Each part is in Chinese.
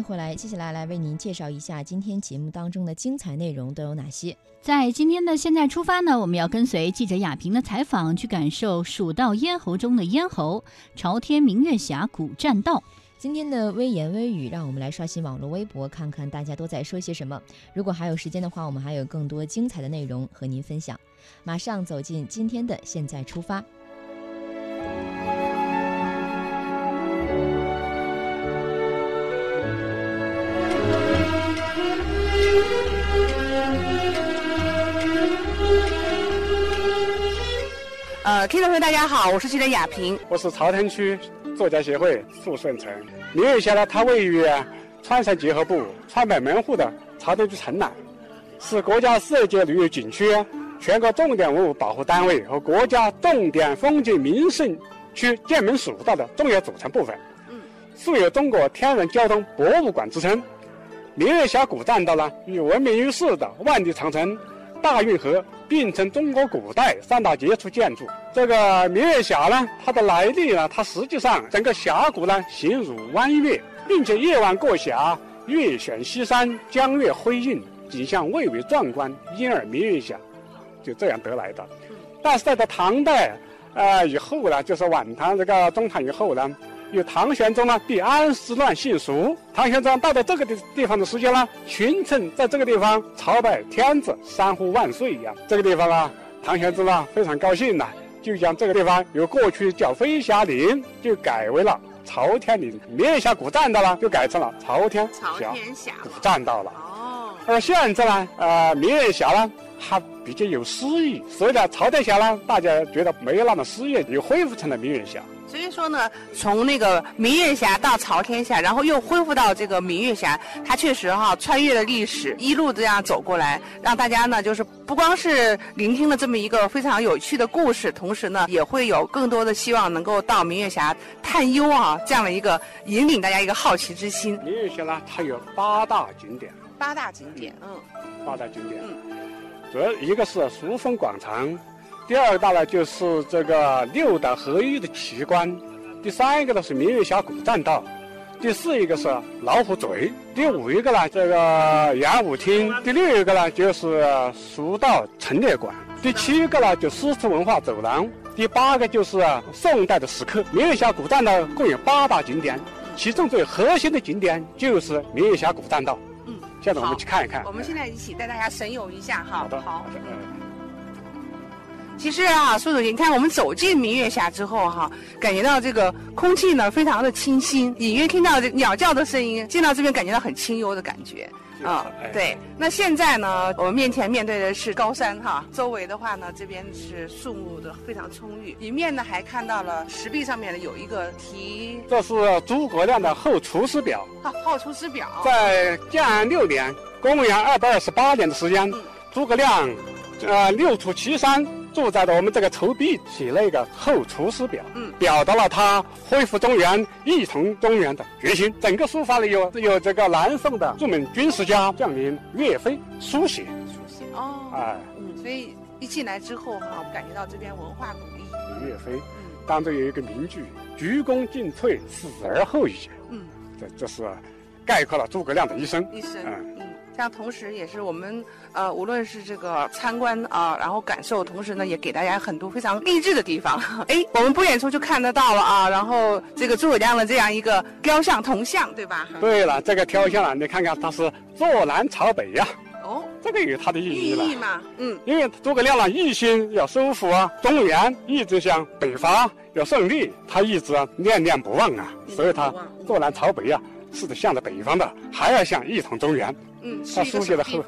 迎回来，接下来来为您介绍一下今天节目当中的精彩内容都有哪些。在今天的现在出发呢，我们要跟随记者亚平的采访，去感受蜀道咽喉中的咽喉——朝天明月峡古栈道。今天的微言微语，让我们来刷新网络微博，看看大家都在说些什么。如果还有时间的话，我们还有更多精彩的内容和您分享。马上走进今天的现在出发。呃，听众朋友，大家好，我是记者亚平，我是朝天区作家协会傅顺成。明月峡呢，它位于川陕结合部川北门户的朝天区城南，是国家四级旅游景区、全国重点文物保护单位和国家重点风景名胜区剑门蜀道的重要组成部分。素有“中国天然交通博物馆”之称。明月峡古栈道呢，与闻名于世的万里长城。大运河并称中国古代三大杰出建筑。这个明月峡呢，它的来历呢，它实际上整个峡谷呢形如弯月，并且夜晚过峡，月悬西山，江月辉映，景象蔚为壮观，因而明月峡就这样得来的。但是在唐代，呃以后呢，就是晚唐这个中唐以后呢。有唐玄宗呢，避安史乱幸蜀。唐玄宗到了这个地地方的时间呢，群臣在这个地方朝拜天子，三呼万岁一样。这个地方啊，唐玄宗呢非常高兴呐，就将这个地方由过去叫飞霞岭，就改为了朝天岭。明月峡古栈道呢，就改成了朝天峡古栈道了。哦。而现在呢，呃，明月峡呢，它比较有诗意，所以呢，朝天峡呢，大家觉得没有那么诗意，又恢复成了明月峡。所以说呢，从那个明月峡到朝天峡，然后又恢复到这个明月峡，它确实哈穿越了历史，一路这样走过来，让大家呢就是不光是聆听了这么一个非常有趣的故事，同时呢也会有更多的希望能够到明月峡探幽啊这样的一个引领大家一个好奇之心。明月峡呢，它有八大景点。八大景点，嗯。八大景点，嗯。主要一个是书风广场。第二大呢，就是这个六岛合一的奇观；第三一个呢是明月峡谷栈道；第四一个是老虎嘴；第五一个呢这个演武厅；第六一个呢就是蜀道陈列馆；第七个呢就诗词文化走廊；第八个就是宋代的石刻。明月峡谷栈道共有八大景点，其中最核心的景点就是明月峡谷栈道。嗯，现在我们去看一看。我们现在一起带大家神游一下哈。好的，好的，嗯。其实啊，苏主席，你看我们走进明月峡之后哈，感觉到这个空气呢非常的清新，隐约听到这鸟叫的声音，进到这边感觉到很清幽的感觉啊。对，那现在呢，我们面前面对的是高山哈，周围的话呢，这边是树木的非常充裕，里面呢还看到了石壁上面呢有一个题，这是诸葛亮的《后出师表》。啊，《后出师表》在建安六年，公元二百二十八年的时间，诸葛亮，呃，六出祁山。住在了我们这个筹壁写了一个《后厨师表》，嗯，表达了他恢复中原、一统中原的决心。整个书法里有有这个南宋的著名军事家将领岳飞书写。书写哦，哎，嗯，所以一进来之后哈，我感觉到这边文化古意。岳飞，嗯，当中有一个名句：“鞠躬尽瘁，死而后已。”嗯，这这是概括了诸葛亮的一生。一生，嗯。像同时，也是我们呃，无论是这个参观啊，然后感受，同时呢，也给大家很多非常励志的地方。哎，我们不远处就看得到了啊，然后这个诸葛亮的这样一个雕像铜像，对吧？对了，这个雕像啊，你看看，它是坐南朝北呀。哦，这个有它的意义了。意义嘛，嗯，因为诸葛亮呢，一心要收复啊中原，一直向北伐，要胜利，他一直念念不忘啊，所以他坐南朝北啊，是向着北方的，还要向一统中原。嗯，他书写的后，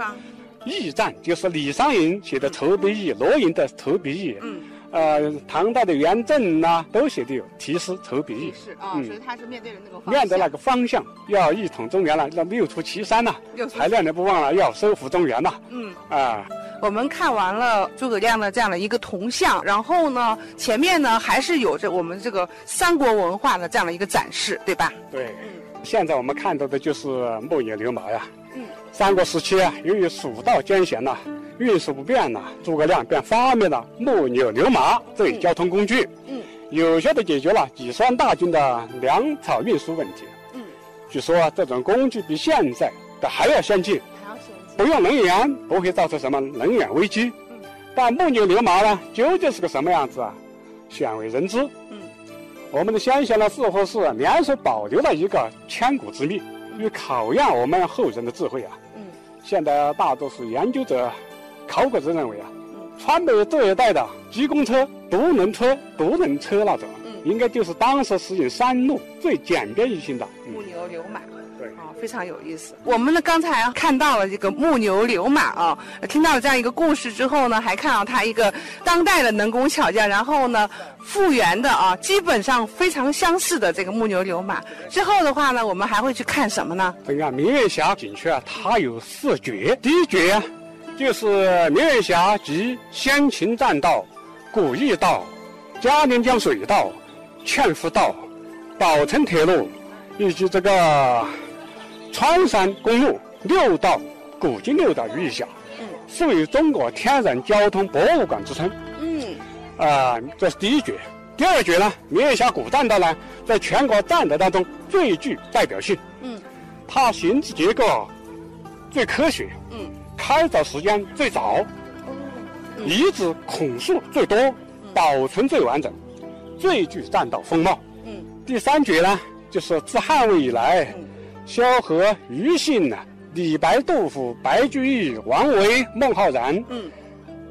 驿站就是李商隐写的《投笔驿》，罗隐的《投笔驿》。嗯，呃，唐代的元稹呐，都写的有题诗酬笔意。是啊，嗯所以他是面对着那个方向面对那个方向，要一统中原了，要六出祁山呐，还念念不忘了要收复中原呐。嗯。啊，我们看完了诸葛亮的这样的一个铜像，然后呢，前面呢还是有着我们这个三国文化的这样的一个展示，对吧？对。现在我们看到的就是木牛流马呀。嗯。三国时期啊，由于蜀道艰险呐、运输不便呐、诸葛亮便发明了木牛流马这一交通工具。嗯。有效地解决了几十万大军的粮草运输问题。嗯。据说这种工具比现在的还要先进。还要先进。不用能源，不会造成什么能源危机。嗯。但木牛流马呢，究竟是个什么样子啊？鲜为人知。嗯。我们的先贤呢，似乎是联手保留了一个千古之秘，以考验我们后人的智慧啊。嗯。现在大多数研究者、考古者认为啊，嗯川北这一带的机公车、独轮车、独轮车那种，嗯应该就是当时实行山路最简便易行的。嗯木牛流马。对啊，非常有意思。我们呢刚才看到了这个木牛流马啊，听到了这样一个故事之后呢，还看到它一个当代的能工巧匠，然后呢复原的啊，基本上非常相似的这个木牛流马。之后的话呢，我们还会去看什么呢？这个明月峡景区啊，它有四绝。第一绝啊，就是明月峡及先秦栈道、古驿道、嘉陵江水道、劝福道、宝成铁路以及这个川山公路六道古今六道于一峡，嗯。素有中国天然交通博物馆之称。嗯。啊、这是第一绝。第二绝呢，明月峡古栈道呢，在全国栈道当中最具代表性。嗯。它形制结构最科学，嗯。开凿时间最早，嗯。遗址孔数最多，保存最完整，最具栈道风貌。嗯。第三绝呢，就是自汉魏以来，嗯萧何、庾信啊、李白、杜甫、白居易、王维、孟浩然、嗯。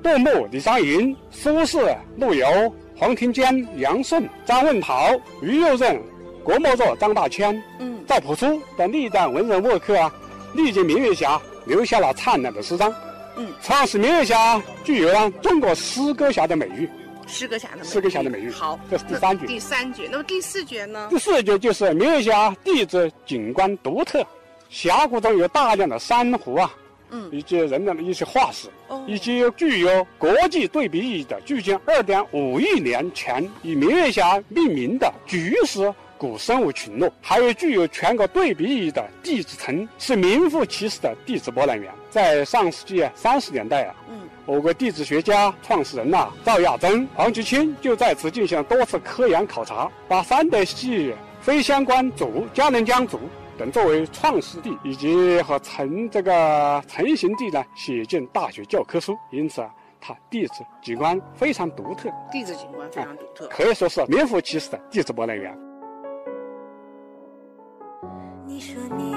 杜牧、李商隐、苏轼、陆游、黄庭坚、杨顺、张问陶、于右任、郭沫若、张大千、嗯。赵朴初等历代文人墨客啊，历经明月峡，留下了灿烂的诗章。嗯，创始明月峡具有了中国诗歌峡的美誉。诗歌峡的美誉诗歌峡的美誉好，这是第三绝第三绝，那么第四绝呢？第四绝就是明月峡地质景观独特，峡谷中有大量的珊瑚啊，嗯以及人的一些化石，哦以及具有国际对比意义的距今二点五亿年前以明月峡命名的菊石古生物群落，还有具有全国对比意义的地质层，是名副其实的地质博览园。在上世纪三十年代啊，嗯我国地质学家创始人呐、赵亚珍、黄菊清就在此进行了多次科研考察，把三德系、非相关组、嘉陵江组等作为创始地以及和成这个成型地呢写进大学教科书，因此啊，它地质景观非常独特，地质景观非常独特。可以说是名副其实的地质博览园。你说你